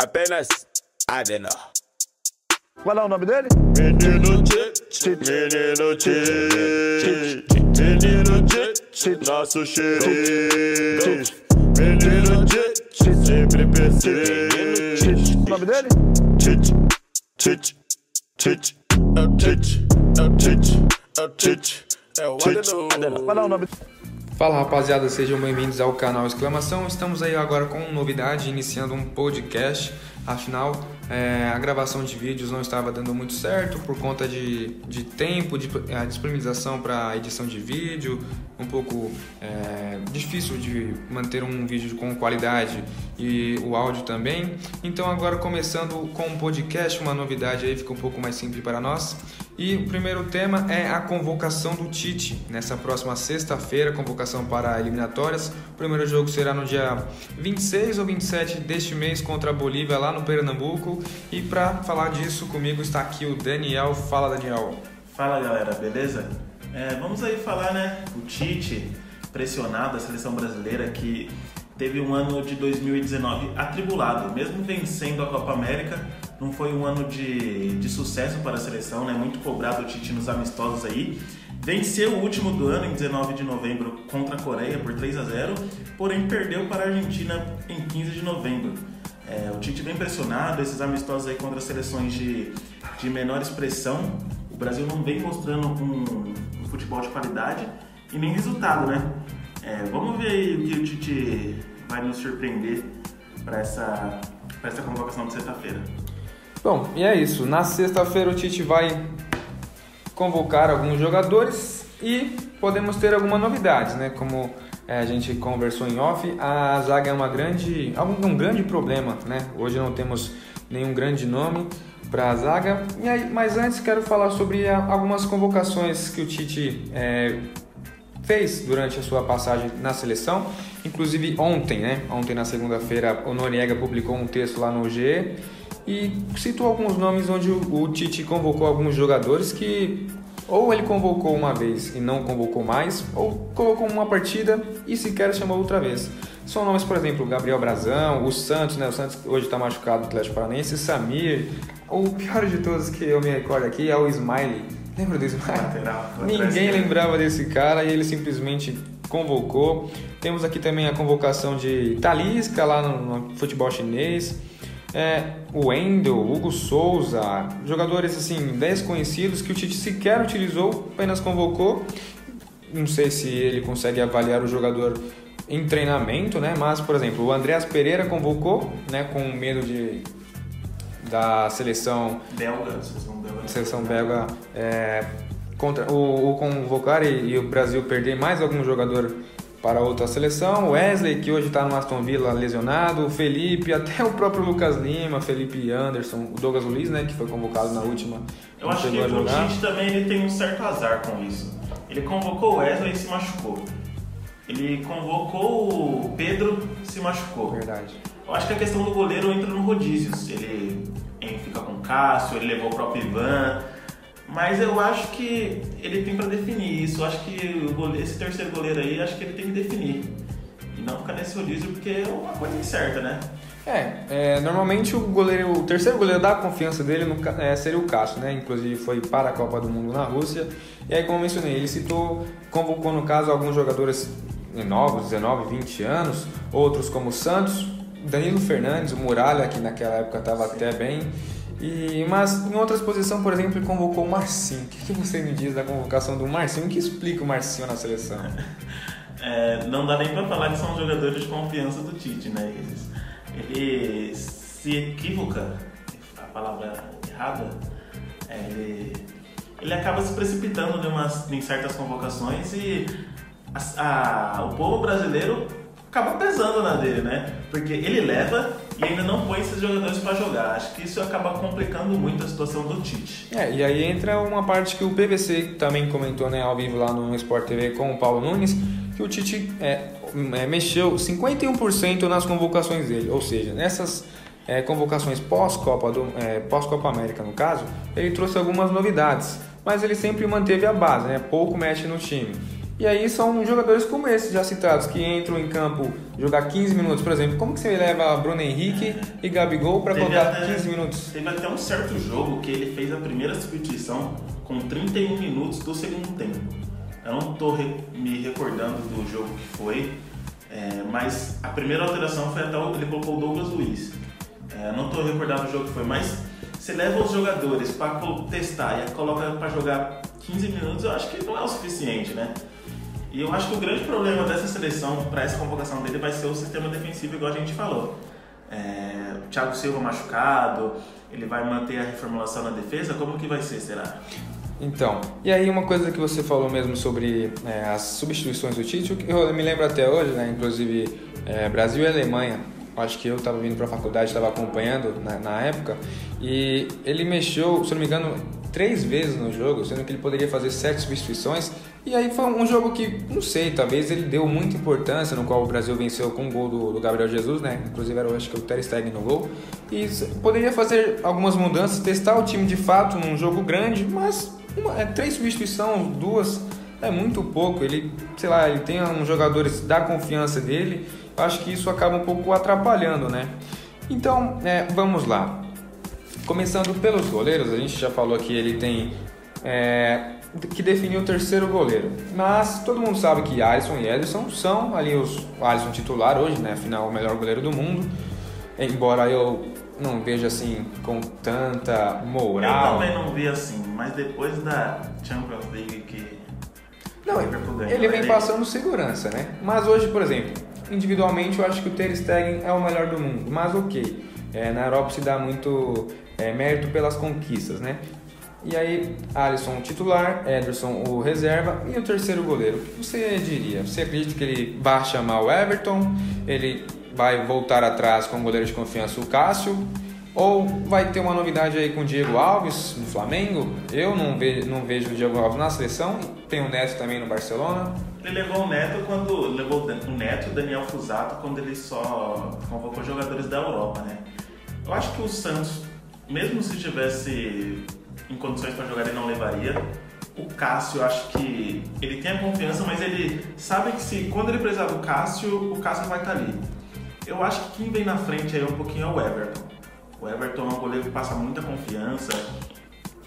Apenas Adena. Qual é o nome dele? Menino Tite, menino Tite, menino Tite, nosso xerife. Menino Tite, sempre persiste. O nome dele? Tite, Tite, Tite, é o Tite, é o Tite, é o Tite, é o Adeno. Qual é o nome Fala rapaziada, sejam bem-vindos ao canal Exclamação. Estamos aí agora com novidade, iniciando um podcast. Afinal, é, a gravação de vídeos não estava dando muito certo por conta de, de tempo, de a disponibilização para edição de vídeo, um pouco é, difícil de manter um vídeo com qualidade e o áudio também. Então, agora começando com um podcast, uma novidade aí fica um pouco mais simples para nós. E o primeiro tema é a convocação do Tite. Nessa próxima sexta-feira, convocação para eliminatórias. O primeiro jogo será no dia 26 ou 27 deste mês contra a Bolívia, lá no Pernambuco. E para falar disso comigo está aqui o Daniel. Fala, Daniel. Fala galera, beleza? É, vamos aí falar, né? O Tite pressionado, a seleção brasileira que teve um ano de 2019 atribulado, mesmo vencendo a Copa América, não foi um ano de, de sucesso para a seleção, né? Muito cobrado o Tite nos amistosos aí. Venceu o último do ano, em 19 de novembro, contra a Coreia por 3 a 0 porém perdeu para a Argentina em 15 de novembro. É, o Tite bem pressionado, esses amistosos aí contra seleções de, de menor expressão. O Brasil não vem mostrando um, futebol de qualidade e nem resultado, né? É, vamos ver aí o que o Tite vai nos surpreender para essa, essa convocação de sexta-feira. Bom, e é isso. Na sexta-feira o Tite vai convocar alguns jogadores e podemos ter algumas novidades, né? Como é, a gente conversou em off, a zaga é uma grande, um grande problema, né? Hoje não temos nenhum grande nome para a zaga. E aí, mas antes quero falar sobre algumas convocações que o Tite é, fez durante a sua passagem na seleção. Inclusive ontem, né? Ontem na segunda-feira, o Noriega publicou um texto lá no GE e citou alguns nomes onde o, Tite convocou alguns jogadores que ou ele convocou uma vez e não convocou mais, ou colocou uma partida e sequer chamou outra vez. São nomes, por exemplo, Gabriel Brazão, o Santos, né? O Santos hoje está machucado do Atlético Paranaense, Samir. O pior de todos que eu me recordo aqui é o Smiley. Lembra do Smiley? Lateral, Ninguém lembrava desse cara e ele simplesmente convocou. Temos aqui também a convocação de Talisca lá no, no futebol chinês é, o Wendel, Hugo Souza, jogadores assim desconhecidos que o Tite sequer utilizou, apenas convocou. Não sei se ele consegue avaliar o jogador em treinamento, né? Mas, por exemplo, o Andreas Pereira convocou, né? Com medo de da seleção belga, seleção belga, seleção belga é, contra o, o convocar e, e o Brasil perder mais algum jogador para outra seleção. Wesley, que hoje está no Aston Villa lesionado, o Felipe, até o próprio Lucas Lima, Felipe Anderson, o Douglas Luiz, né, que foi convocado na última. Eu acho que o Tite também ele tem um certo azar com isso. Ele convocou o Wesley e se machucou. Ele convocou o Pedro e se machucou. Verdade. Eu acho que a questão do goleiro entra no rodízio. Ele, ele fica com o Cássio, ele levou o próprio Ivan. Mas eu acho que ele tem para definir isso. Eu acho que goleiro, esse terceiro goleiro aí, acho que ele tem que definir. E não ficar nesse rodízio, porque é uma coisa incerta, né? É, é, normalmente o goleiro, o terceiro goleiro da confiança dele no, é, seria o Cássio, né? Inclusive foi para a Copa do Mundo na Rússia. E aí, como eu mencionei, ele citou, convocou no caso alguns jogadores novos, 19, 20 anos, outros como o Santos, Danilo Fernandes, o Muralha, que naquela época estava até bem. E, mas em outras posições, por exemplo, ele convocou o Marcinho. O que, que você me diz da convocação do Marcinho? O que explica o Marcinho na seleção? É, não dá nem para falar que são jogadores de confiança do Tite, né? Ele, ele se equivoca, a palavra errada, é, ele, ele acaba se precipitando em, em certas convocações e a, a, o povo brasileiro acaba pesando na dele, né? Porque ele leva e ainda não põe esses jogadores para jogar. Acho que isso acaba complicando muito a situação do Tite. É, e aí entra uma parte que o PVC também comentou né, ao vivo lá no Sport TV com o Paulo Nunes, que o Tite é, é, mexeu 51% nas convocações dele, ou seja, nessas é, convocações pós-Copa é, pós-Copa América no caso, ele trouxe algumas novidades, mas ele sempre manteve a base, né? pouco mexe no time. E aí são jogadores como esses já citados, que entram em campo jogar 15 minutos, por exemplo. Como que você leva Bruno Henrique e Gabigol para colocar até, 15 minutos? Teve até um certo jogo que ele fez a primeira substituição com 31 minutos do segundo tempo. Eu não estou re me recordando do jogo que foi, é, mas a primeira alteração foi até ele colocou o Douglas Luiz. É, não estou recordando o jogo que foi, mas você leva os jogadores para testar e coloca para jogar 15 minutos, eu acho que não é o suficiente, né? E eu acho que o grande problema dessa seleção para essa convocação dele vai ser o sistema defensivo, igual a gente falou. É, o Thiago Silva machucado, ele vai manter a reformulação na defesa, como que vai ser, será? Então, e aí uma coisa que você falou mesmo sobre é, as substituições do Tite, eu me lembro até hoje, né, inclusive é, Brasil e Alemanha, acho que eu estava vindo para a faculdade, estava acompanhando na, na, época, e ele mexeu, se não me engano, três vezes no jogo, sendo que ele poderia fazer sete substituições. E aí foi um jogo que, não sei, talvez ele deu muita importância, no qual o Brasil venceu com o gol do, do Gabriel Jesus, né? Inclusive era, acho que o Ter Stegen no gol. E poderia fazer algumas mudanças, testar o time de fato num jogo grande, mas uma, é, três substituições, duas, é muito pouco. Ele, sei lá, ele tem uns jogadores da confiança dele acho que isso acaba um pouco atrapalhando, né? Então, é, vamos lá. Começando pelos goleiros, a gente já falou que ele tem é, que definir o terceiro goleiro. Mas todo mundo sabe que Alisson e Ederson são ali os Alisson titular hoje, né? Afinal, o melhor goleiro do mundo. Embora eu não veja assim com tanta moral. Eu também não vi assim, mas depois da Champions League que não, ele vem passando segurança, né? Mas hoje, por exemplo, individualmente eu acho que o Ter Stegen é o melhor do mundo, mas ok, é, na Europa se dá muito é, mérito pelas conquistas, né? E aí, Alisson titular, Ederson o reserva e o terceiro goleiro. O que você diria? Você acredita que ele vai chamar o Everton? Ele vai voltar atrás com o goleiro de confiança, o Cássio? Ou vai ter uma novidade aí com o Diego Alves no Flamengo? Eu não, ve não vejo o Diego Alves na seleção, tem o Neto também no Barcelona. Ele levou o Neto quando. Levou o Neto o Daniel Fusato quando ele só convocou jogadores da Europa, né? Eu acho que o Santos, mesmo se tivesse em condições para jogar, ele não levaria. O Cássio, acho que ele tem a confiança, mas ele sabe que se quando ele precisar do Cássio, o Cássio vai estar ali. Eu acho que quem vem na frente aí um pouquinho é o Everton. O Everton é um goleiro que passa muita confiança,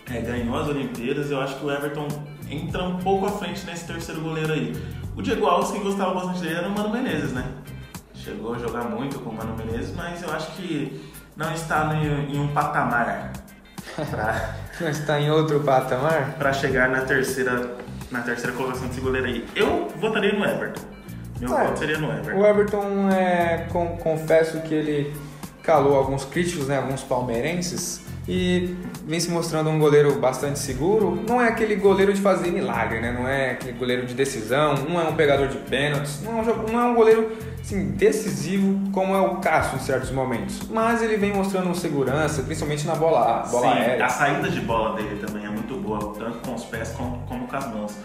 é, ganhou as Olimpíadas. Eu acho que o Everton entra um pouco à frente nesse terceiro goleiro aí. O Diego Alves, quem gostava bastante dele era o Mano Menezes, né? Chegou a jogar muito com o Mano Menezes, mas eu acho que não está em, um patamar. Pra, não está em outro patamar? Para chegar na terceira, na terceira colocação desse goleiro aí. Eu votaria no Everton. Meu voto seria no Everton. O Everton, é, com, confesso que ele calou alguns críticos, né, alguns palmeirenses, e vem se mostrando um goleiro bastante seguro. Não é aquele goleiro de fazer milagre, né? Não é aquele goleiro de decisão, não é um pegador de pênaltis, não é um, não é um goleiro assim, decisivo como é o Cássio em certos momentos. Mas ele vem mostrando segurança, principalmente na bola, bola Sim, aérea. A saída de bola dele também é muito boa, tanto com os pés como, como com as mãos.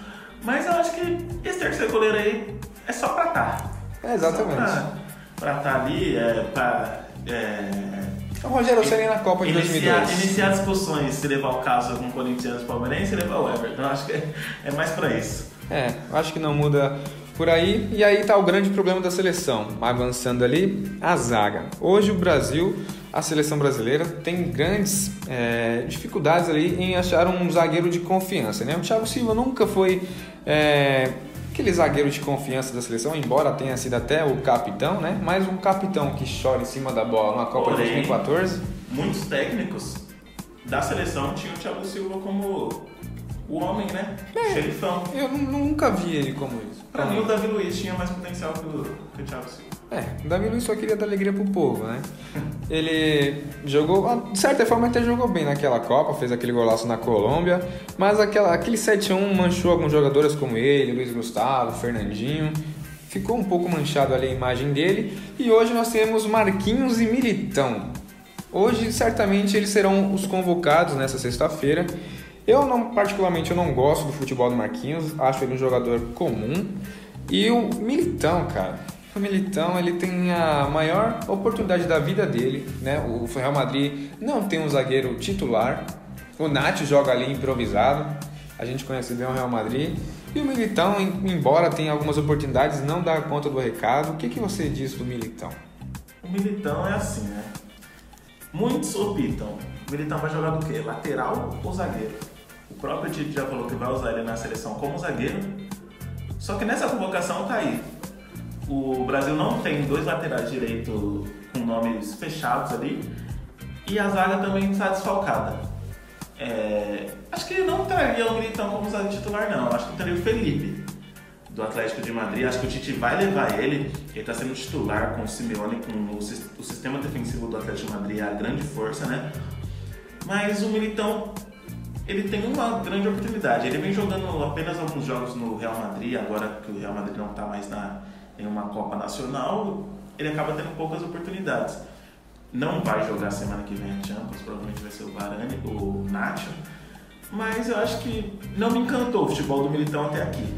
Mas eu acho que esse terceiro goleiro aí é só pra estar. Tá. É exatamente. Só pra, estar tá ali, é, pra. É, o Rogério Ceni na Copa de iniciar, 2002. Iniciar discussões se levar o caso com Corinthians Palmeirense e levar o Everton. Acho que é, é mais para isso. É, acho que não muda por aí. E aí tá o grande problema da seleção. Avançando ali, a zaga. Hoje o Brasil, a seleção brasileira, tem grandes é, dificuldades ali em achar um zagueiro de confiança. Né? O Thiago Silva nunca foi é, aquele zagueiro de confiança da seleção, embora tenha sido até o capitão, né? Mas um capitão que chora em cima da bola na Copa Porém, de 2014. Muitos técnicos da seleção tinham o Thiago Silva como o homem, né? É, Xerifão. Eu nunca vi ele como isso. Pra mim, o Davi Luiz tinha mais potencial que o, que o Thiago Silva. É, o Davi Luiz só queria dar alegria pro povo, né? Ele jogou, de certa forma até jogou bem naquela Copa, fez aquele golaço na Colômbia, mas aquela, aquele 7x1 manchou alguns jogadores como ele, Luiz Gustavo, Fernandinho. Ficou um pouco manchado ali a imagem dele. E hoje nós temos Marquinhos e Militão. Hoje, certamente, eles serão os convocados nessa sexta-feira. Eu, não, particularmente, eu não gosto do futebol do Marquinhos. Acho ele um jogador comum. E o Militão, cara o Militão ele tem a maior oportunidade da vida dele, né? O Real Madrid não tem um zagueiro titular. O Nath joga ali improvisado. A gente conhece bem o Real Madrid. E o Militão, em- embora tenha algumas oportunidades, não dá conta do recado. O que, que você diz do Militão? O Militão é assim, né? Muitos optam. O Militão vai jogar do quê? Lateral ou zagueiro? O próprio Tite já falou que vai usar ele na seleção como zagueiro. Só que nessa convocação tá aí. O Brasil não tem dois laterais direito com nomes fechados ali. E a zaga também está desfalcada. É, acho que ele não traria o Militão como zagueiro titular, não. Acho que traria o Felipe, do Atlético de Madrid. Acho que o Tite vai levar ele. Ele está sendo titular com o Simeone, com o, o sistema defensivo do Atlético de Madrid, é a grande força, né? Mas o Militão, ele tem uma grande oportunidade. Ele vem jogando apenas alguns jogos no Real Madrid, agora que o Real Madrid não está mais na, em uma Copa Nacional, ele acaba tendo poucas oportunidades. Não vai jogar semana que vem a Champions, provavelmente vai ser o Varane, o Nacho. Mas eu acho que não me encantou o futebol do Militão até aqui.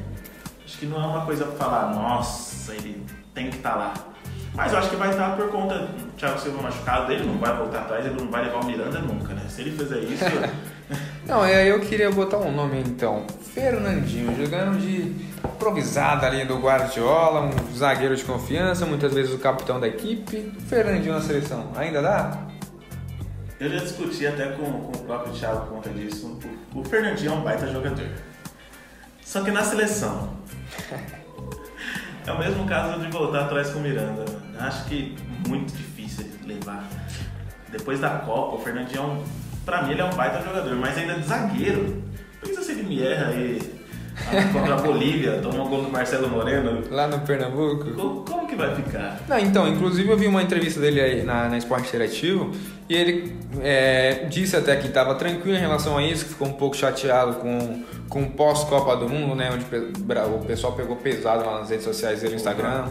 Acho que não é uma coisa pra falar, nossa, ele tem que estar lá. Mas eu acho que vai estar por conta do Thiago Silva machucado, ele não vai voltar atrás, ele não vai levar o Miranda nunca, né? Se ele fizer isso, Não, é, eu queria botar um nome então. Fernandinho, jogando de improvisado ali do Guardiola, um zagueiro de confiança, muitas vezes o capitão da equipe. Fernandinho na seleção, ainda dá? eu já discuti até com, com o próprio Thiago por conta disso. O, Fernandinho é um baita jogador. Só que na seleção. É o mesmo caso de voltar atrás com o Miranda. Acho que muito difícil levar. Depois da Copa, o Fernandinho é um. Pra mim ele é um baita jogador, mas ainda de zagueiro. Pensa se ele me erra aí contra a Bolívia, toma um gol do Marcelo Moreno. Lá no Pernambuco? Como, como vai ficar? Não, então, inclusive eu vi uma entrevista dele aí na, na Esporte Interativo e ele é, disse até que estava tranquilo em relação a isso, que ficou um pouco chateado com, com o pós-Copa do Mundo, né? Onde o pessoal pegou pesado lá nas redes sociais dele no Instagram.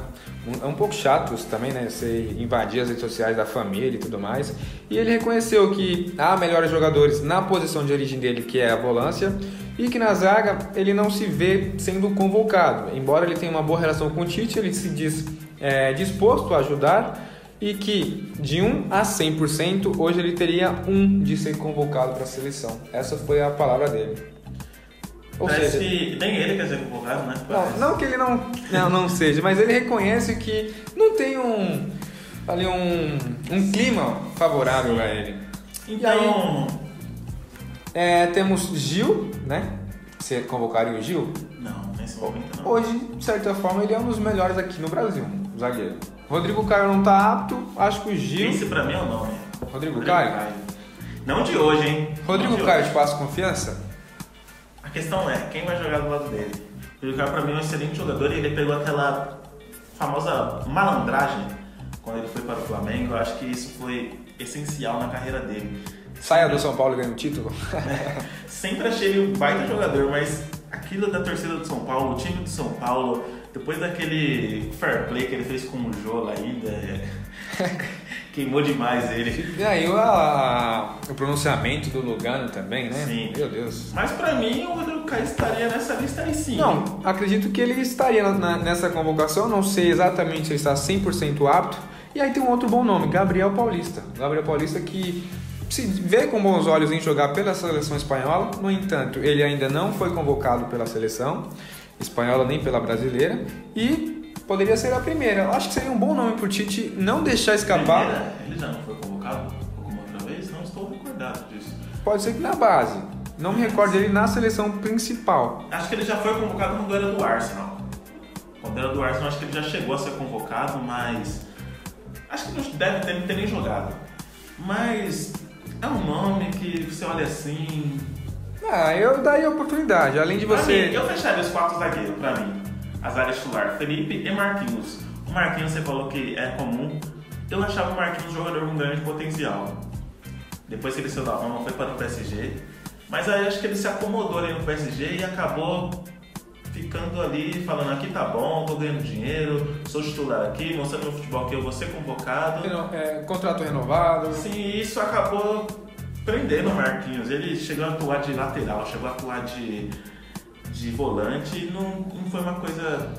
Um- É um pouco chato isso também, né? Você invadir as redes sociais da família e tudo mais. E ele reconheceu que há melhores jogadores na posição de origem dele, que é a volância, e que na zaga ele não se vê sendo convocado. Embora ele tenha uma boa relação com o Tite, ele se diz é, disposto a ajudar e que de 1 a 100% hoje ele teria um de ser convocado para a seleção. Essa foi a palavra dele. Ou Parece seja, que nem ele quer ser convocado, né? não, Parece. não que ele não, não, não seja, mas ele reconhece que não tem um ali um, um clima favorável a ele. Então. É, temos Gil, né? Você convocaria o Gil? Não, nesse momento não. Hoje, de certa forma, ele é um dos melhores aqui no Brasil, zagueiro. Rodrigo Caio não tá apto, acho que o Gil. Esse pra mim é o nome. Rodrigo Caio? Não de hoje, hein? Rodrigo Caio hoje. passa confiança? A questão é, quem vai jogar do lado dele? O Rodrigo Caio pra mim é um excelente jogador e ele pegou aquela famosa malandragem quando ele foi para o Flamengo. Eu acho que isso foi essencial na carreira dele. Saia do São Paulo e ganha o título? Sempre achei ele um baita jogador, mas aquilo da torcida do São Paulo, o time do São Paulo, depois daquele fair play que ele fez com o Jola ainda, é, queimou demais ele. E aí o, a- o pronunciamento do Lugano também, né? Sim. Meu Deus. Mas pra mim o Rodrigo Caio estaria nessa lista aí sim. Não, acredito que ele estaria na- nessa convocação, não sei exatamente se ele está 100% apto. E aí tem um outro bom nome, Gabriel Paulista. Gabriel Paulista que se vê com bons olhos em jogar pela seleção espanhola, no entanto, ele ainda não foi convocado pela seleção espanhola nem pela brasileira e poderia ser a primeira. Eu acho que seria um bom nome pro Tite não deixar escapar. Primeira, ele já não foi convocado alguma outra vez? Não estou recordado disso. Pode ser que na base. Não me recordo dele na seleção principal. Acho que ele já foi convocado quando era do Arsenal. Quando era do Arsenal, acho que ele já chegou a ser convocado, mas. Acho que não deve ter, ter nem jogado. Mas é um nome que você olha assim. Ah, eu daria oportunidade. Além de você. mim, eu fecharia os quatro zagueiros pra mim. As áreas titular, Felipe e Marquinhos. O Marquinhos você falou que é comum. Eu achava o Marquinhos um jogador com grande potencial. Depois que ele da Roma, foi para o PSG. Mas aí acho que ele se acomodou ali no PSG e acabou ficando ali, falando aqui tá bom, tô ganhando dinheiro, sou titular aqui, mostrando meu futebol que eu vou ser convocado. É, contrato renovado. Sim, isso acabou prendendo o Marquinhos. Ele chegou a atuar de lateral, chegou a atuar de, de volante e não, não foi uma coisa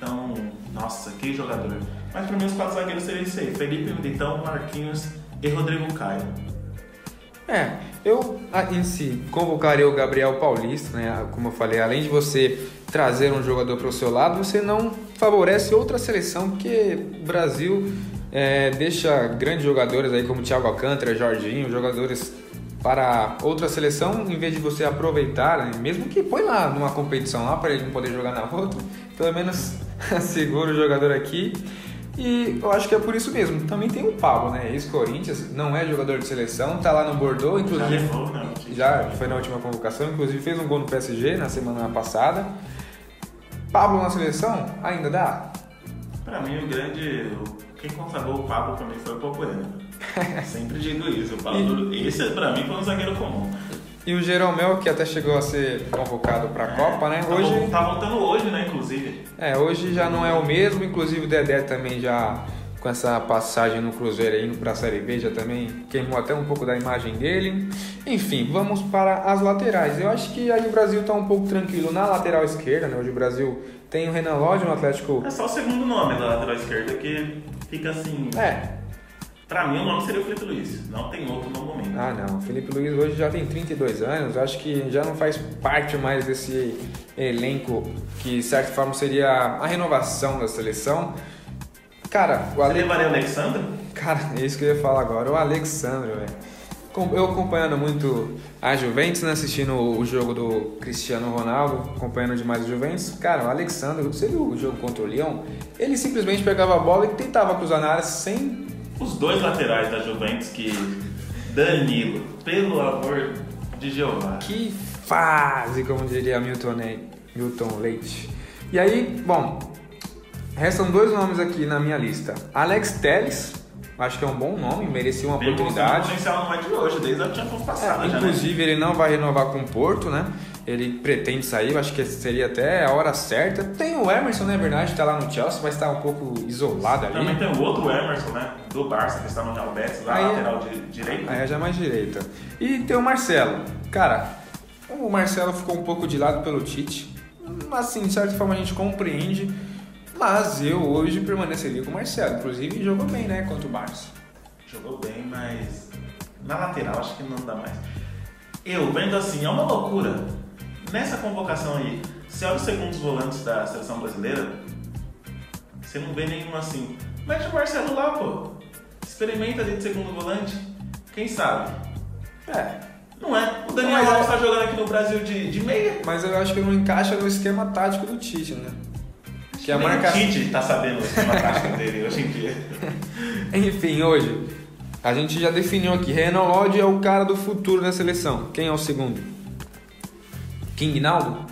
tão. Nossa, que jogador. Mas para mim os quatro zagueiros seriam isso aí: Felipe Militão, Marquinhos e Rodrigo Caio. É, eu ah, em si convocaria o Gabriel Paulista, né? Como eu falei, além de você trazer um jogador para o seu lado, você não favorece outra seleção, porque o Brasil é, deixa grandes jogadores aí como Thiago Alcântara, Jorginho, jogadores para outra seleção, em vez de você aproveitar, né? mesmo que põe lá numa competição lá para ele não poder jogar na outra, pelo menos segura o jogador aqui. E eu acho que é por isso mesmo. Também tem o Pablo, né? Ex-Corinthians, não é jogador de seleção, tá lá no Bordeaux, inclusive. Já levou, né? Já foi na última convocação, inclusive fez um gol no PSG na semana passada. Pablo na seleção, ainda dá? Pra mim, o grande. Quem consagrou o Pablo pra mim foi o Pocoyano. Sempre digo isso. O Pablo, esse pra mim foi um zagueiro comum. E o Jeromel, que até chegou a ser convocado para a É, Copa, né? Tá, Hoje, tá voltando hoje, né? Inclusive. é, hoje já não é o mesmo, inclusive o Dedé também já com essa passagem no Cruzeiro aí, indo para a Série B, já também queimou até um pouco da imagem dele. Enfim, vamos para as laterais. Eu acho que aí o Brasil está um pouco tranquilo na lateral esquerda, né? Hoje o Brasil tem o Renan Lodge no Atlético. É só o segundo nome da lateral esquerda que fica assim. É, Pra mim, o nome seria o Felipe Luiz. Não tem outro no momento. Ah, não. O Felipe Luiz hoje já tem 32 anos. Acho que já não faz parte mais desse elenco que, de certa forma, seria a renovação da seleção. Cara, o Você Ale... levaria o Alexandre? Cara, é isso que eu ia falar agora. O Alexandre, velho. Eu acompanhando muito a Juventus, né? Assistindo o jogo do Cristiano Ronaldo, acompanhando demais o Juventus. Cara, o Alexandre, você viu o jogo contra o Lyon? Ele simplesmente pegava a bola e tentava cruzar na área sem Os dois laterais da Juventus que. Danilo, pelo amor de Jeová. Que fase, como diria Milton, Milton Leite. E aí, bom, restam dois nomes aqui na minha lista. Alex Telles, acho que é um bom nome, merecia uma o oportunidade. potencial não é de hoje, desde a Champions passada É, já, né? inclusive, ele não vai renovar com o Porto, né? Ele pretende sair, eu acho que seria até a hora certa. Tem o Emerson, né? verdade, tá lá no Chelsea, mas tá um pouco isolado ali. Também tem o outro Emerson, né? Do Barça, que está no Real Betis, lá Aí- lateral de, direito. Aí é já mais direita. E tem o Marcelo. Cara, o Marcelo ficou um pouco de lado pelo Tite. Assim, de certa forma a gente compreende. Mas eu hoje permaneceria com o Marcelo. Inclusive jogou bem, né? Contra o Barça. Jogou bem, mas na lateral acho que não dá mais. Eu vendo assim, é uma loucura. Nessa convocação aí, você olha os segundos volantes da seleção brasileira, você não vê nenhum assim. Mete o Marcelo lá, pô. Experimenta ali de segundo volante. Quem sabe? É. Não é? O Daniel é- Alves tá jogando aqui no Brasil de, de meia. Mas eu acho que não encaixa no esquema tático do Tite, né? Que a Nem marca... O Tite tá sabendo esquema tático dele hoje em dia. Enfim, hoje a gente já definiu aqui. Renan Lodge é o cara do futuro da seleção. Quem é o segundo? King Naldo?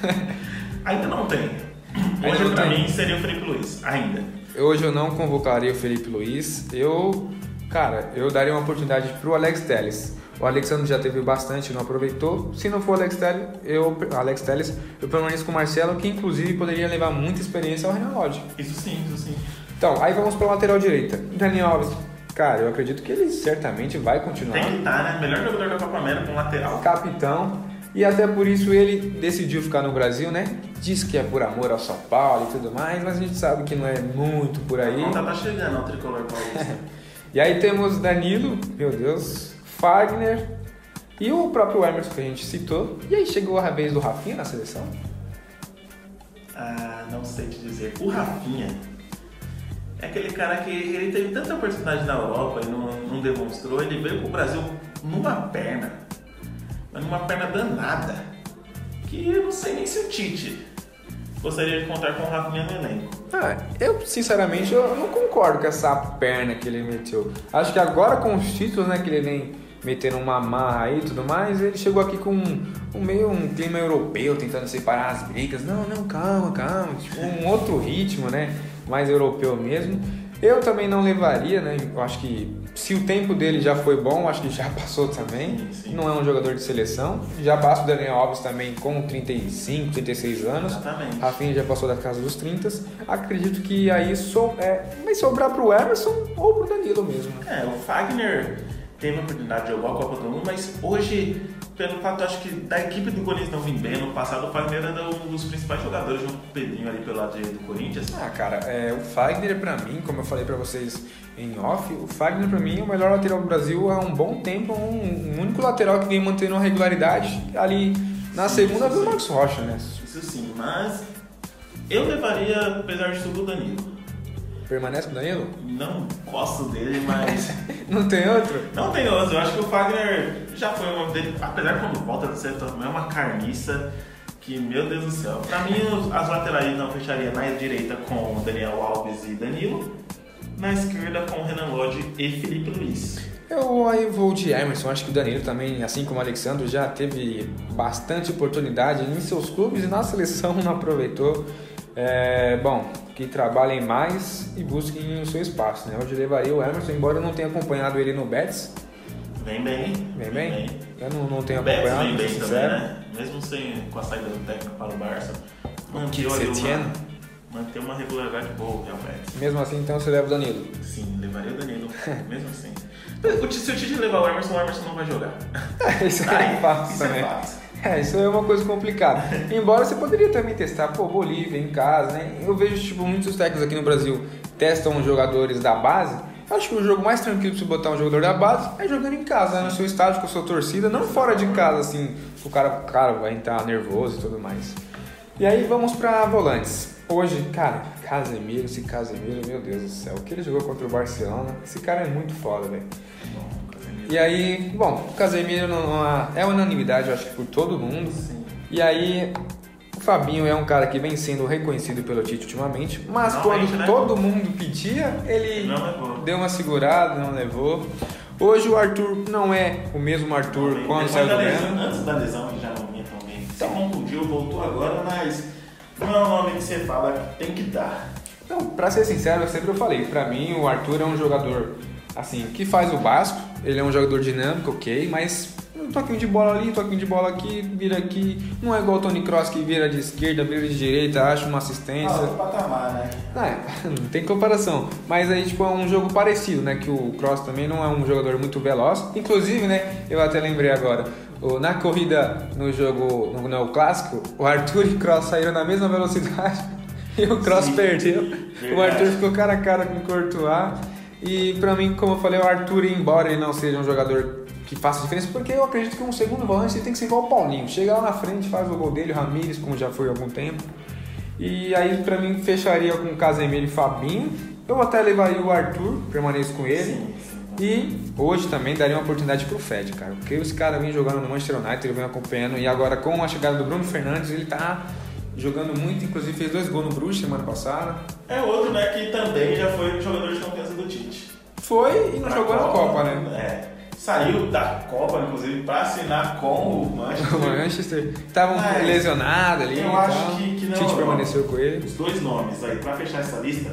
Ainda não tem. Ainda Hoje, não pra tem. mim, seria o Felipe Luiz. Ainda. Hoje eu não convocaria o Felipe Luiz. Eu, cara, eu daria uma oportunidade pro Alex Telles. O Alexandre já teve bastante, não aproveitou. Se não for o Alex Telles, eu, Alex Telles, eu permaneço com o Marcelo, que inclusive poderia levar muita experiência ao Renan Lodge. Isso sim, isso sim. Então, aí vamos para lateral direita. Daniel Alves. Cara, eu acredito que ele certamente vai continuar. Tem que estar, né? Melhor jogador da Copa América com lateral. capitão. E até por isso ele decidiu ficar no Brasil, né? Diz que é por amor ao São Paulo e tudo mais, mas a gente sabe que não é muito por A aí. conta tá chegando ao tricolor paulista. E aí temos Danilo, meu Deus, Fagner e o próprio Emerson que a gente citou. E aí chegou a vez do Rafinha na seleção? ah, não sei te dizer. O Rafinha é aquele cara que ele teve tanta oportunidade na Europa e não, não demonstrou. Ele veio pro Brasil numa perna, mas numa perna danada. Que eu não sei nem se o Tite gostaria de contar com o Rafinha no elenco. Ah, eu sinceramente eu não concordo com essa perna que ele meteu. Acho que agora com os títulos, né, que ele vem metendo uma marra aí e tudo mais, ele chegou aqui com um, um meio um clima europeu, tentando separar as brigas. Não, não, calma, calma. Tipo, um outro ritmo, né? Mais europeu mesmo. Eu também não levaria, né? Eu acho que se o tempo dele já foi bom, acho que já passou também. Sim, sim. Não é um jogador de seleção. Já passa o Daniel Alves também com 35, 36 anos. Exatamente. Rafinha já passou da casa dos 30. Acredito que aí so, é, vai sobrar pro Emerson ou pro Danilo mesmo. né? É, o Fagner teve a oportunidade de jogar a Copa do Mundo, mas hoje, pelo fato, acho que da equipe do Corinthians não vim bem, no passado o Fagner era um dos principais jogadores junto com o Pedrinho ali pelo lado do Corinthians. Ah, cara, é, o Fagner pra mim, como eu falei pra vocês em off, o Fagner pra mim é o melhor lateral do Brasil há um bom tempo, um, um único lateral que vem mantendo uma regularidade ali na segunda do Marcos Rocha, né? Isso sim, mas eu levaria, apesar de tudo, o Danilo. Permanece com o Danilo? Não gosto dele, mas. Não tem outro? não tem outro. Eu acho que o Fagner já foi uma dele. Apesar de quando volta ser também é uma carniça. Que, meu Deus do céu. Pra mim, as laterais não fecharia na direita com Daniel Alves e Danilo. Na esquerda com Renan Lodge e Felipe Luiz. Eu aí vou de Emerson, acho que o Danilo também, assim como o Alexandre, já teve bastante oportunidade em seus clubes e na seleção não aproveitou. É, bom, que trabalhem mais e busquem o seu espaço, né? Hoje levaria o Emerson, embora eu não tenha acompanhado ele no Betis. Vem bem. Vem bem? Eu não, não tenho O Betis acompanhado, vem bem também, sincero. né? Mesmo sem, com a saída do técnico para o Barça. Manteve uma, manter uma regularidade boa o Real Betis. Mesmo assim, então você leva o Danilo. Sim, levaria o Danilo, mesmo assim. O Ti- Se o Tite levar o Emerson, o Emerson não vai jogar. Isso é fácil Isso é também. É, isso é uma coisa complicada. Embora você poderia também testar, pô, Bolívia em casa, né? Eu vejo, tipo, muitos técnicos aqui no Brasil testam jogadores da base. Acho que o jogo mais tranquilo pra você botar um jogador da base é jogando em casa, né? no seu estádio, com a sua torcida, não fora de casa, assim, o cara, cara vai entrar nervoso e tudo mais. E aí vamos pra volantes. Hoje, cara, Casemiro, esse Casemiro, meu Deus do céu, o que ele jogou contra o Barcelona, esse cara é muito foda, velho. E aí, bom, o Casemiro não, não- é unanimidade, eu acho que por todo mundo. Sim. E aí, o Fabinho é um cara que vem sendo reconhecido pelo Tite ultimamente, mas Finalmente, quando né? todo mundo pedia, ele Não deu uma segurada, não levou. Hoje o Arthur não é o mesmo Arthur quando Depois saiu do lesão, Grêmio. Antes da lesão, que já não vinha tão bem. Se Então. contundiu, voltou agora, mas não é um nome que você fala que tem que dar. Não, pra ser sincero, eu sempre falei, pra mim o Arthur é um jogador assim, que faz o básico, ele é um jogador dinâmico, ok, mas um toquinho de bola ali, um toquinho de bola aqui, vira aqui, não é igual o Tony Cross que vira de esquerda, vira de direita, acha uma assistência. Ah, patamar, né? É, não tem comparação. Mas aí, tipo, é um jogo parecido, né? Que o Cross também não é um jogador muito veloz. Inclusive, né? Eu até lembrei agora. o- Na corrida no jogo, no, no clássico, o Arthur e o Cross saíram na mesma velocidade e o Cross Sim, perdeu. O verdade. Arthur ficou cara a cara com o Courtois. E pra mim, como eu falei, o Arthur, embora ele não seja um jogador que faça diferença, porque eu acredito que um segundo volante tem que ser igual o Paulinho. Chega lá na frente, faz o gol dele, o Ramires, como já foi há algum tempo. E aí, pra mim, fecharia com o Casemiro e Fabinho. Eu até levaria o Arthur, permaneço com ele. Sim, sim. E hoje também daria uma oportunidade pro Fred, cara. Porque esse cara vem jogando no Manchester United, ele vem acompanhando. E agora com a chegada do Bruno Fernandes, ele tá jogando muito. Inclusive fez dois gols no Bruges semana passada. É outro, né, que também já foi jogador de confiança do Tite. Foi e não Pra jogou na Copa, né? É. Saiu da Copa, inclusive, pra assinar com o Manchester. O Manchester tava um Mas lesionado ali. eu acho que- que não- Tite permaneceu com ele. Os dois nomes aí, pra fechar essa lista,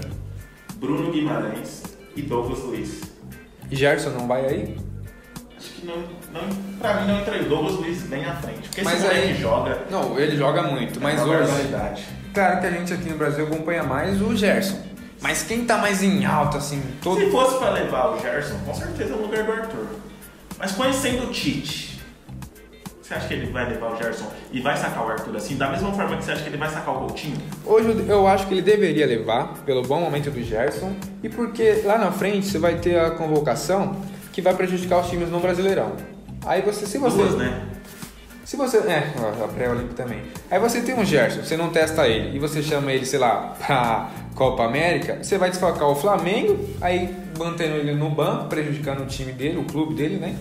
Bruno Guimarães e Douglas Luiz. E Gerson não vai aí? Acho que não, não, pra mim não entrou o Douglas Luiz bem à frente. Porque Mas esse moleque aí- joga. Não, ele joga muito, mas é uma hoje. barbaridade. Claro que a gente aqui no Brasil acompanha mais o Gerson. Mas quem tá mais em alta, assim, todo. Se fosse pra levar o Gerson, com certeza é o lugar do Arthur. Mas conhecendo o Tite, você acha que ele vai levar o Gerson e vai sacar o Arthur assim? Da mesma forma que você acha que ele vai sacar o Coutinho? Hoje eu acho que ele deveria levar, pelo bom momento do Gerson, e porque lá na frente você vai ter a convocação que vai prejudicar os times no Brasileirão. Aí você, se você. Duas, né? Se você. É, a pré-olímpico também. Aí você tem um Gerson, você não testa ele, e você chama ele, sei lá, pra Copa América, você vai desfalcar o Flamengo, aí mantendo ele no banco, prejudicando o time dele, o clube dele, né?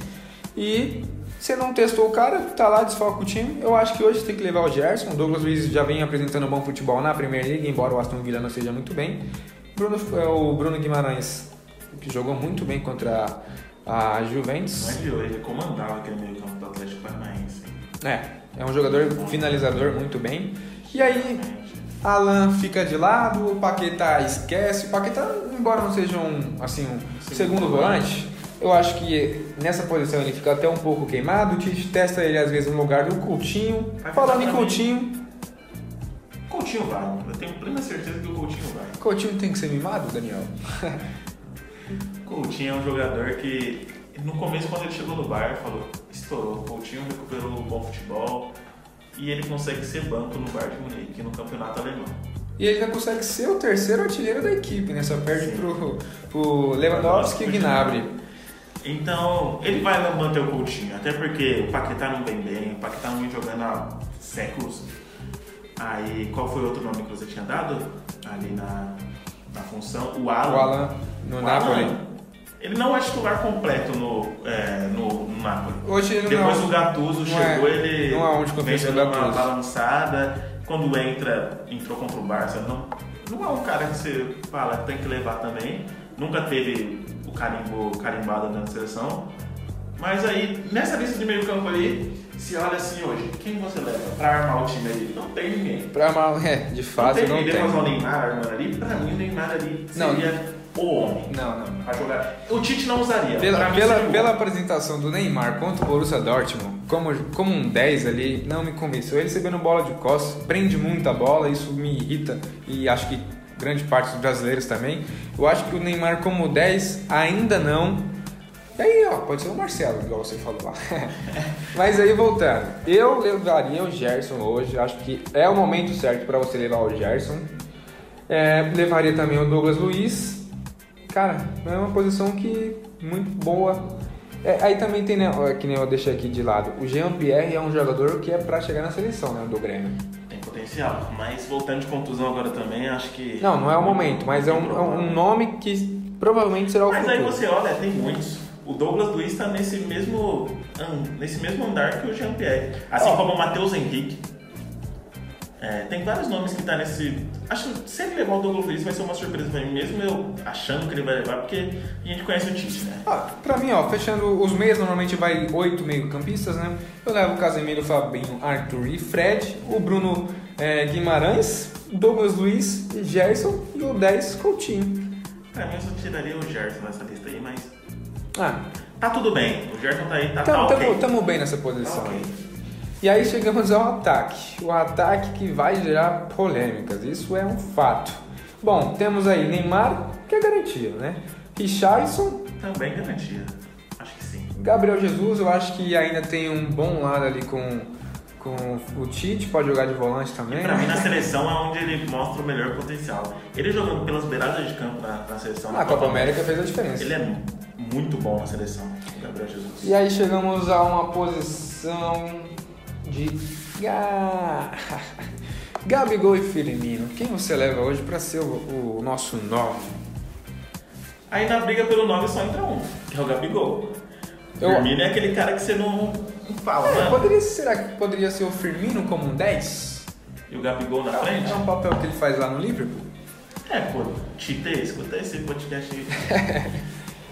E você não testou o cara, tá lá, desfalca o time. Eu acho que hoje tem que levar o Gerson. O Douglas Luiz já vem apresentando bom futebol na Premier League, embora o Aston Villa não seja muito bem. Bruno, é, o Bruno Guimarães, que jogou muito bem contra a Juventus. Não é de hoje, ele comandava aquele meio campo do Atlético Paranaense. É, é um jogador finalizador muito bem. E aí, Alan fica de lado, o Paquetá esquece. O Paquetá, embora não seja um, assim, um segundo volante, eu acho que nessa posição ele fica até um pouco queimado. O Tite testa ele às vezes no lugar do Coutinho. Vai Falando em Coutinho, Coutinho vai, eu tenho plena certeza que o Coutinho vai. Coutinho tem que ser mimado, Daniel? Coutinho é um jogador que no começo, quando ele chegou no Bayern, falou, estourou, o Coutinho recuperou o bom futebol e ele consegue ser banco no Bayern de Munique, no campeonato alemão. E ele já consegue ser o terceiro artilheiro da equipe, né? Só perde pro, pro Lewandowski e Gnabry. Então, ele vai manter o Coutinho, até porque o Paquetá não vem bem, o Paquetá não vem jogando há séculos. Aí, qual foi o outro nome que você tinha dado ali na, na função? O Alan. O Alan no O Napoli. Alan, ele não é titular completo no, é, no, no Napoli. Hoje ele Depois não, o Gattuso chegou, é- ele não há onde vem dando uma Gattuso. balançada. Quando entra, entrou contra o Barça, não, não é um cara que você fala que tem que levar também. Nunca teve o carimbo carimbado na seleção. Mas aí, nessa lista de meio campo ali, se olha assim hoje, quem você leva pra armar o time ali? Não tem ninguém. Pra mal, é, de fato não tem não ninguém. tem. Depois o Neymar armando ali, pra mim o Neymar ali Não. seria o homem Não, não. pra jogar. O Tite não usaria. Pela, pela, pela apresentação do Neymar contra o Borussia Dortmund, como, como um 10 ali, não me convenceu. Ele recebendo bola de costas, prende muita bola, isso me irrita e acho que grande parte dos brasileiros também. Eu acho que o Neymar como 10 ainda não. E aí, ó, pode ser o Marcelo, igual você falou lá. Mas aí voltando, eu levaria o Gerson hoje, acho que é o momento certo para você levar o Gerson. É, levaria também o Douglas Luiz. Cara, é uma posição que muito boa. É, aí também tem, né, que nem eu deixei aqui de lado, o Jean Pierre é um jogador que é pra chegar na seleção, né, do Grêmio. Tem potencial, mas voltando de contusão agora também, acho que. Não, não é o momento, mas é um, é um nome que provavelmente será o Mas aí futuro. você olha, tem muitos. O Douglas Luiz está nesse mesmo, nesse mesmo andar que o Jean-Pierre. Assim Ó. como o Matheus Henrique. É, tem vários nomes que tá nesse. Acho que se ele levar o Douglas Luiz vai ser uma surpresa pra mim, mesmo eu achando que ele vai levar, porque a gente conhece o Tite, né? Ah, pra mim, ó, fechando os meias, normalmente vai oito meio-campistas, né? Eu levo o Casemiro, Fabinho, Arthur e Fred, o Bruno é, Guimarães, Douglas Luiz, Gerson e o 10 Coutinho. Pra mim eu só tiraria o Gerson nessa lista aí, mas. Ah, Tá tudo bem. O Gerson tá aí, tá, tá tamo, ok. tamo, tamo bem nessa Tá posição. ok. E aí chegamos ao ataque. O ataque que vai gerar polêmicas, isso é um fato. Bom, temos aí Neymar, que é garantia, né? Richarlison, Também garantia. Acho que sim. Gabriel Jesus, eu acho que ainda tem um bom lado ali com, com o Tite, pode jogar de volante também. Pra mim, na né? seleção é onde ele mostra o melhor potencial. Ele jogando pelas beiradas de campo na, na seleção. A na Copa América fez a diferença. Ele é muito bom na seleção, Gabriel Jesus. E aí chegamos a uma posição de Ga- Gabigol e Firmino. Quem você leva hoje para ser o, o nosso nove? Aí na briga pelo 9 só entra um, que é o Gabigol. Eu- Firmino é aquele cara que você não, não fala, É, mano. poderia, será que poderia ser o Firmino como um 10? E o Gabigol na É frente? um papel que ele faz lá no Liverpool? É, pô, Tite, escuta esse podcast aí.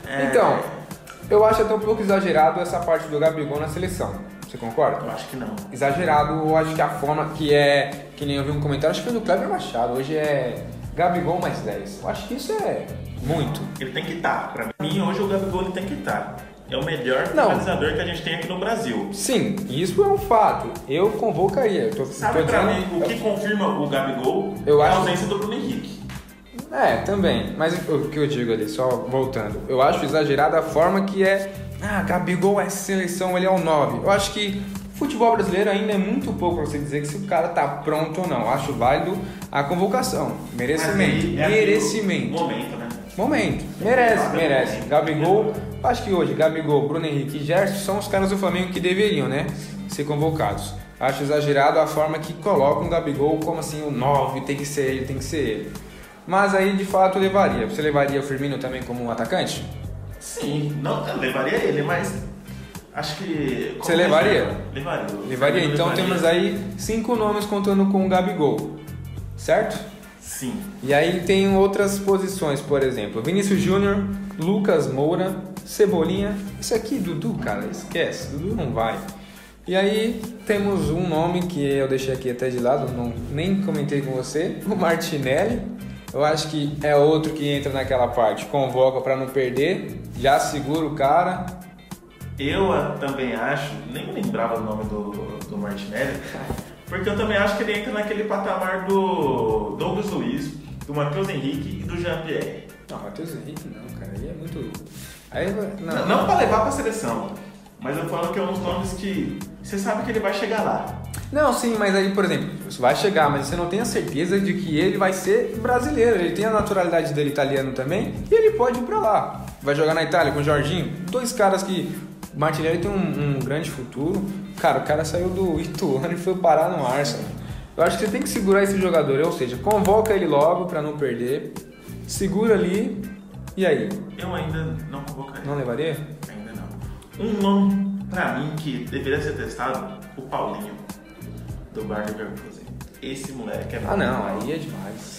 É, Então, eu acho até um pouco exagerado essa parte do Gabigol na seleção. Você concorda? Eu acho que não. Exagerado, eu acho que a forma que é. Que nem eu vi um comentário, acho que foi do Kleber Machado. Hoje é Gabigol mais 10. Eu acho que isso é muito. Ele tem que estar. Pra mim, hoje o Gabigol ele tem que estar. É o melhor finalizador que a gente tem aqui no Brasil. Sim, isso é um fato. Eu convocaria. Eu tô, Sabe tô pra dizendo- mim o que confirma o Gabigol? Eu é a ausência do Bruno Henrique. É, também. Mas o que eu digo ali, só voltando, eu acho exagerada a forma que é. Ah, Gabigol é seleção, ele é o 9. Eu acho que futebol brasileiro ainda é muito pouco pra você dizer que se o cara tá pronto ou não. Eu acho válido a convocação. Merecimento. Aí é Merecimento. Momento, né? Momento. Merece, merece. Gabigol, acho que hoje Gabigol, Bruno Henrique e Gerson são os caras do Flamengo que deveriam, né? Ser convocados. Acho exagerado a forma que colocam o Gabigol como assim, o 9, tem que ser ele, tem que ser ele. Mas aí de fato levaria. Você levaria o Firmino também como um atacante? Sim, não, levaria ele, mas acho que. Você levaria? Levaria. Levaria. Eu Então levaria. temos aí cinco nomes contando com o Gabigol. Certo? Sim. E aí tem outras posições, por exemplo, Vinícius Júnior, Lucas Moura, Cebolinha. Isso aqui, Dudu, cara, esquece, Dudu não vai. E aí temos um nome que eu deixei aqui até de lado, não, nem comentei com você, o Martinelli. Eu acho que é outro que entra naquela parte, convoca para não perder, já segura o cara. Eu ah, também acho, nem lembrava o nome do, do Martinelli, porque eu também acho que ele entra naquele patamar do Douglas Luiz, do Matheus Henrique e do Jean-Pierre. Não, Matheus Henrique não, cara, ele é muito. Aí, Não, não, não pra levar pra seleção, mas eu falo que é uns nomes que você sabe que ele vai chegar lá. Não, sim, mas aí, por exemplo, você vai chegar, mas você não tem a certeza de que ele vai ser brasileiro. Ele tem a naturalidade dele italiano também e ele pode ir pra lá. Vai jogar na Itália com o Jorginho. Dois caras que. Martinelli tem um, um grande futuro. Cara, o cara saiu do Ituano e foi parar no Arsenal. Eu acho que você tem que segurar esse jogador, ou seja, convoca ele logo pra não perder, segura ali e aí? Eu ainda não convocaria. Não levaria? Ainda não. Um nome, pra mim, que deveria ser testado, o Paulinho, do Bar Leverkusen. Esse moleque é Ah, não, aí é demais.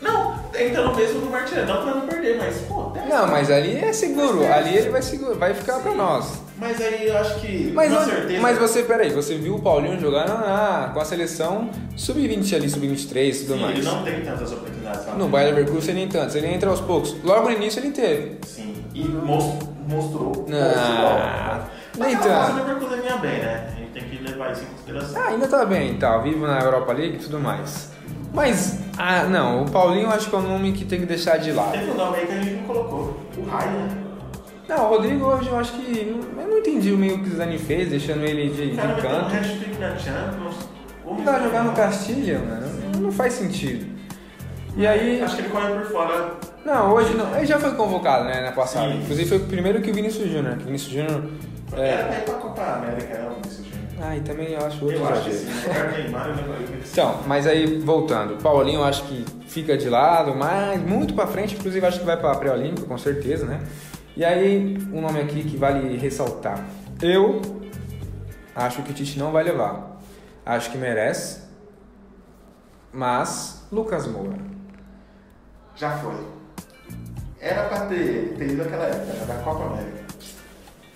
Não, entra no mesmo do Martinelli, não pra não perder, mas, pô, testa. Não, mas ali é seguro, ali ele vai seguro, vai ficar pra nós. Mas aí eu acho que, Mas, com onde- certeza... mas você, peraí, você viu o Paulinho jogar na- com a seleção sub-20 ali, sub-23 e tudo Sim, mais. ele não tem tantas oportunidades. Lá. No Bayer Leverkusen nem tantos, ele entra aos poucos. Logo no início ele teve. Sim, e mos- mostrou. Não, mostrou. nem Mas a fase tanto. do Leverkusen vinha bem, né? A gente tem que levar isso em consideração. Ah, ainda tá bem, tá, vivo na Europa League e tudo mais. Mas, ah, não, o Paulinho acho que é um nome que tem que deixar de lado. Teve um nome aí que a gente não colocou, o Raio, né? Não, o Rodrigo hoje eu acho que. Eu não entendi o meio que o Zani fez, deixando ele de, de cara um canto. Champions. Ele vai jogar no Castilha, mano. Não faz sentido. E aí. Acho que ele corre por fora. Não, hoje não. Ele já foi convocado, né, na passada. Sim. Inclusive foi primeiro que o Vinícius Júnior. O Vinícius Júnior. Era É... pra ir pra Copa América, né? o Vinícius Júnior. Ah, e também eu acho outro Eu acho que sim. O o Vinícius. Então, mas aí voltando, o Paulinho eu acho que fica de lado, mas muito pra frente, inclusive acho que vai pra pré-olímpico, com certeza, né? E aí, um nome aqui que vale ressaltar. Eu acho que o Tite não vai levar. Acho que merece. Mas Lucas Moura. Já foi. Era pra ter, ter ido aquela época, né? da Copa América.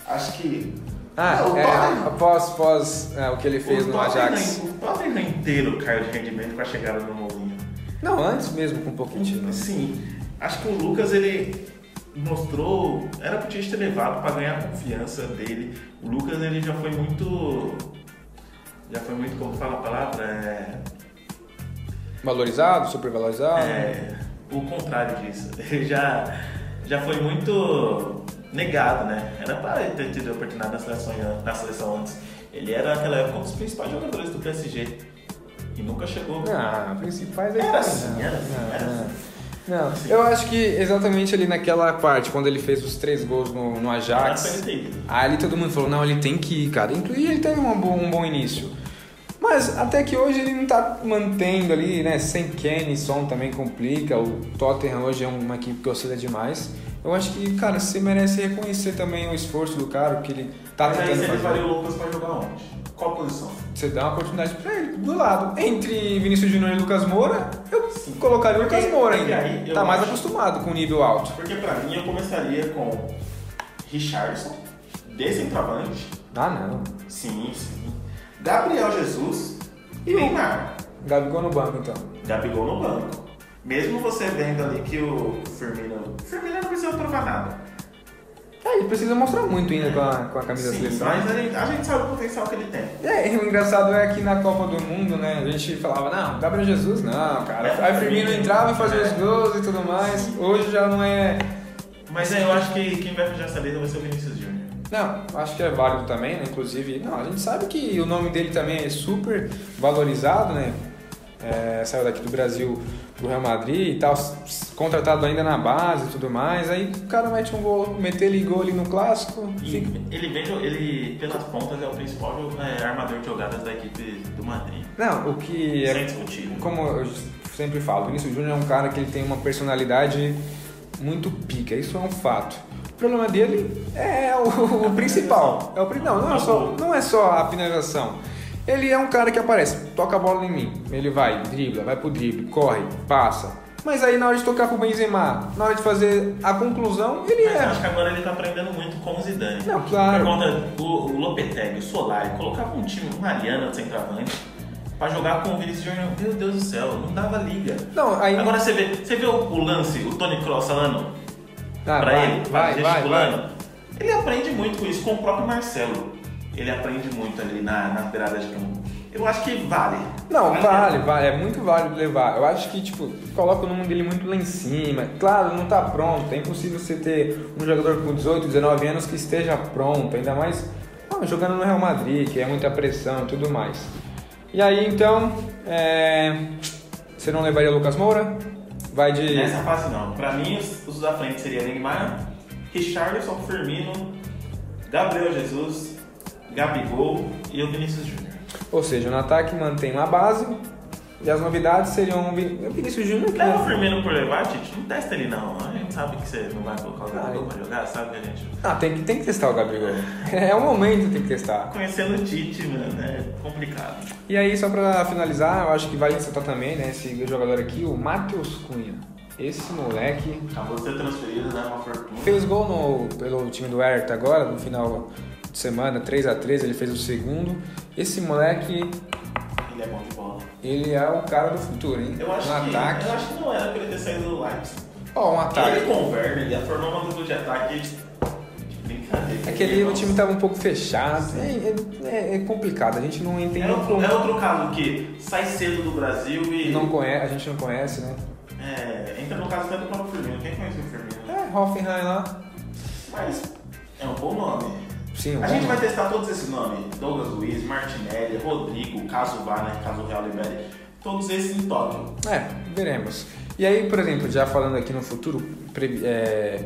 Acho que. Ah, Não, é, após, após é, o que ele fez no Ajax. O Tottenham inteiro caiu de rendimento com a chegada do Mourinho. Não, antes mesmo com um pouquinho. Sim, acho que o Lucas ele mostrou, era pro Tite ter levado para ganhar a confiança dele. O Lucas ele já foi muito, já foi muito como fala a palavra, é, Valorizado, supervalorizado. é, o contrário disso. Ele já, já foi muito negado, né? Era para ter tido a oportunidade na seleção, na seleção antes. Ele era naquela época um dos principais jogadores do PSG e nunca chegou. Ah, principais Era não, assim, era assim, não, era não. assim. Não, eu acho que exatamente ali naquela parte, quando ele fez os três gols no, no Era Ajax, ido. ali todo mundo falou, não, ele tem que ir, cara. Inclusive ele teve um bom, um bom início. Mas até que hoje ele não tá mantendo ali, né? Sem Kenny, Son também complica. O Tottenham hoje é uma equipe que oscila demais. Eu acho que, cara, você merece reconhecer também o esforço do cara, que ele tá Mas aí tentando você fazer. o Lucas pra jogar onde? Qual posição? Você dá uma oportunidade pra ele, do lado. Entre Vinícius Júnior e Lucas Moura, eu colocaria o Lucas Moura ainda. aí tá mais acho- acostumado com o nível alto. Porque pra mim eu começaria com Richardson, de centroavante. Ah, não. Sim, sim. Gabriel Jesus e Neymar. Gabigol no banco, então. Gabigol no banco. Mesmo você vendo ali que o Firmino. Firmino não precisa provar nada. É, ele precisa mostrar muito ainda com a, com a camisa Sim, da seleção. mas a gente, a gente sabe o potencial que ele tem. É, o engraçado é que na Copa do Mundo, né, a gente falava, não, Gabriel Jesus não, cara. É, Aí Firmino Firmino. entrava e fazia É. os gols e tudo mais. Hoje já não é. Mas aí eu acho que quem vai fechar essa lista vai ser o Vinícius. Não, acho que é válido também, né? Inclusive, não, a gente sabe que o nome dele também é super valorizado, né? É, saiu daqui do Brasil pro Real Madrid e tal, contratado ainda na base e tudo mais. Aí o cara mete um gol, meter ele gol ali no clássico. Fica... ele vem, ele, pelas pontas, é o principal é, armador de jogadas da equipe do Madrid. Não, o que é Sem discutir. como eu sempre falo, o Vinícius Júnior é um cara que ele tem uma personalidade muito pica, isso é um fato. O problema dele é o, o principal. É o, não, não é, só, não é só a finalização. Ele é um cara que aparece, toca a bola em mim, ele vai, dribla, vai pro drible, corre, passa. Mas aí na hora de tocar pro Benzema, na hora de fazer a conclusão, ele Mas eu acho é. que agora ele tá aprendendo muito com o Zidane. Não, claro. Por conta o, o Lopetegui, o Solari, colocava um time, uma Mariana de centroavante, pra jogar com o Vinícius Júnior. Meu Deus do céu, não dava liga. Não, aí. Agora você vê, você vê o, o lance, o Tony Kroos falando Pra vai, ele, vai, vai, gesticulando. vai. Ele aprende muito com isso, com o próprio Marcelo. Ele aprende muito ali na, na beirada de campo. Eu acho que vale. Não, vale, vale, é muito válido levar. Eu acho que, tipo, coloca o nome dele muito lá em cima. Claro, não tá pronto. É impossível você ter um jogador com 18, 19 anos que esteja pronto, ainda mais ah, jogando no Real Madrid, que é muita pressão e tudo mais. E aí, então, é... você não levaria o Lucas Moura? Vai de. Nessa fase não. Pra mim, os, os da frente seria Neymar, Richarlison, Firmino, Gabriel Jesus, Gabigol e o Vinícius Júnior. Ou seja, no ataque mantém uma base e as novidades seriam o Vin- o Vinícius Júnior. Leva o é- Firmino por levar, Tite. Não testa ele não. A gente sabe que você não vai colocar o Gabigol pra jogar, sabe que a gente... Ah, tem que, tem que testar o Gabigol. É o momento que tem que testar. Conhecendo o Tite, mano, é complicado. E aí, só pra finalizar, eu acho que vale ressaltar também, né, esse jogador aqui, o Matheus Cunha. Esse moleque Acabou de ser transferido, né? Uma fortuna. fez gol no, pelo time do Hertha agora, no final de semana, 3 a 3 ele fez o segundo. Esse moleque, Ele é bom de bola. Ele é o cara do futuro, hein? Eu acho, um que, ataque. eu acho que não era pra ele ter saído do Leipzig. Ó, um ataque. Ele com o Werner, ele tornou uma dupla de ataque de brincadeira. É que ali o time tava um pouco fechado. É, é- é complicado, a gente não entende É outro, é outro caso que sai cedo do Brasil e. Não conhece, a gente não conhece, né? É, entra no caso até do próprio Firmino. Quem conhece o Firmino? É, Hoffenheim lá. Mas é um bom nome. Sim, A gente vai testar todos esses nomes: Douglas Luiz, Martinelli, Rodrigo, caso vá, né? Caso o Real libere. Todos esses em Tóquio. É, veremos. E aí, por exemplo, já falando aqui no futuro, é,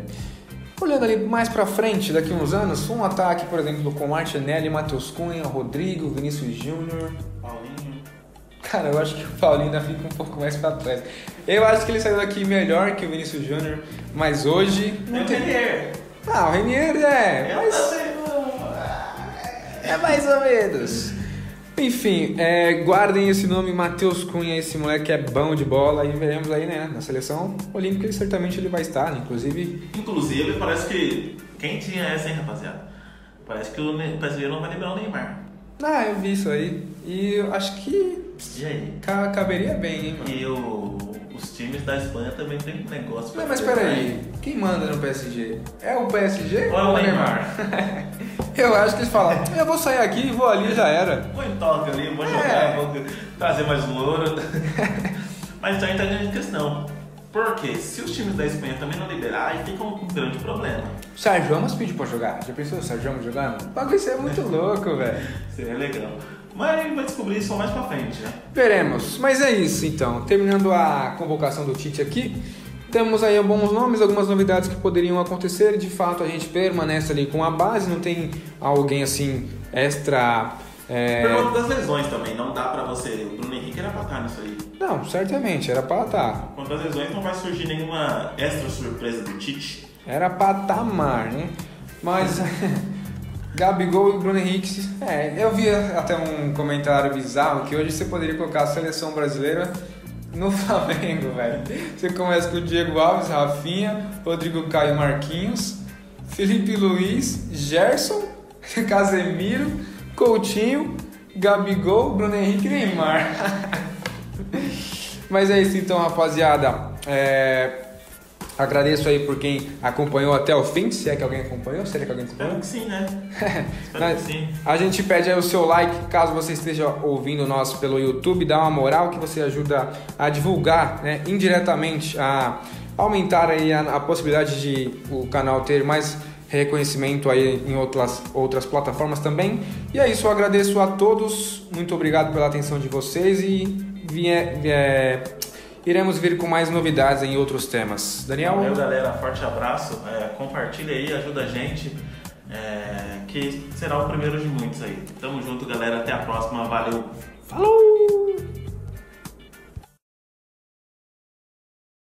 olhando ali mais pra frente, daqui uns anos, um ataque, por exemplo, com Martinelli, Matheus Cunha, Rodrigo, Vinícius Júnior. Paulinho. Cara, eu acho que o Paulinho ainda fica um pouco mais pra trás. Eu acho que ele saiu daqui melhor que o Vinícius Júnior, mas hoje não Tem. Renier. Ah, o Renier é, mais ou menos. Enfim, é, guardem esse nome, Matheus Cunha, esse moleque é bom de bola e veremos aí, né, na seleção olímpica, ele certamente ele vai estar, né, inclusive Inclusive, parece que. Quem tinha essa, hein, rapaziada? Parece que o brasileiro não vai liberar o Neymar. Ah, eu vi isso aí. E eu acho que E aí? ca- caberia bem, hein, mano. E o- os times da Espanha também tem um negócio pra Não, mas peraí, quem manda no PSG? É o PSG Ou é o Neymar? eu acho que eles falam, eu vou sair aqui e vou ali já era. Vou em toque ali, vou É. jogar, vou trazer mais um ouro. mas então entra a grande questão. Porque se os times da Espanha também não liberar, aí fica um grande problema. O Sérgio Ramos pediu pra jogar. Já pensou o Sérgio Ramos jogando? O bagulho é muito louco, velho. Seria legal. Mas vai descobrir isso mais pra frente, né? Veremos. Mas é isso então. Terminando a convocação do Tite aqui, temos aí alguns nomes, algumas novidades que poderiam acontecer. De fato, a gente permanece ali com a base, não tem alguém assim extra. é, Pergunta das lesões também, não dá pra você. O Bruno Henrique era pra estar nisso aí. Não, certamente, era pra estar. Quanto às lesões, não vai surgir nenhuma extra surpresa do Tite. Era patamar, né? Mas Gabigol e Bruno Henrique. É, eu vi até um comentário bizarro que hoje você poderia colocar a seleção brasileira no Flamengo, velho. Você começa com o Diego Alves, Rafinha, Rodrigo Caio Marquinhos, Felipe Luiz, Gerson, Casemiro, Coutinho, Gabigol, Bruno Henrique e Neymar. Mas é isso então, rapaziada. É, Agradeço aí por quem acompanhou até o fim, se é que alguém acompanhou, será que alguém Espero acompanhou? que sim, né? Espero Mas que sim. a gente pede aí o seu like, caso você esteja ouvindo nós pelo YouTube, dá uma moral que você ajuda a divulgar, né, indiretamente, a aumentar aí a, a possibilidade de o canal ter mais reconhecimento aí em outras, outras plataformas também. E é isso, eu agradeço a todos, muito obrigado pela atenção de vocês e vie- vie- iremos vir com mais novidades em outros temas. Daniel? Valeu, galera. Forte abraço. É, compartilha aí, ajuda a gente. é, que será o primeiro de muitos aí. Tamo junto, galera. Até a próxima. Valeu. Falou!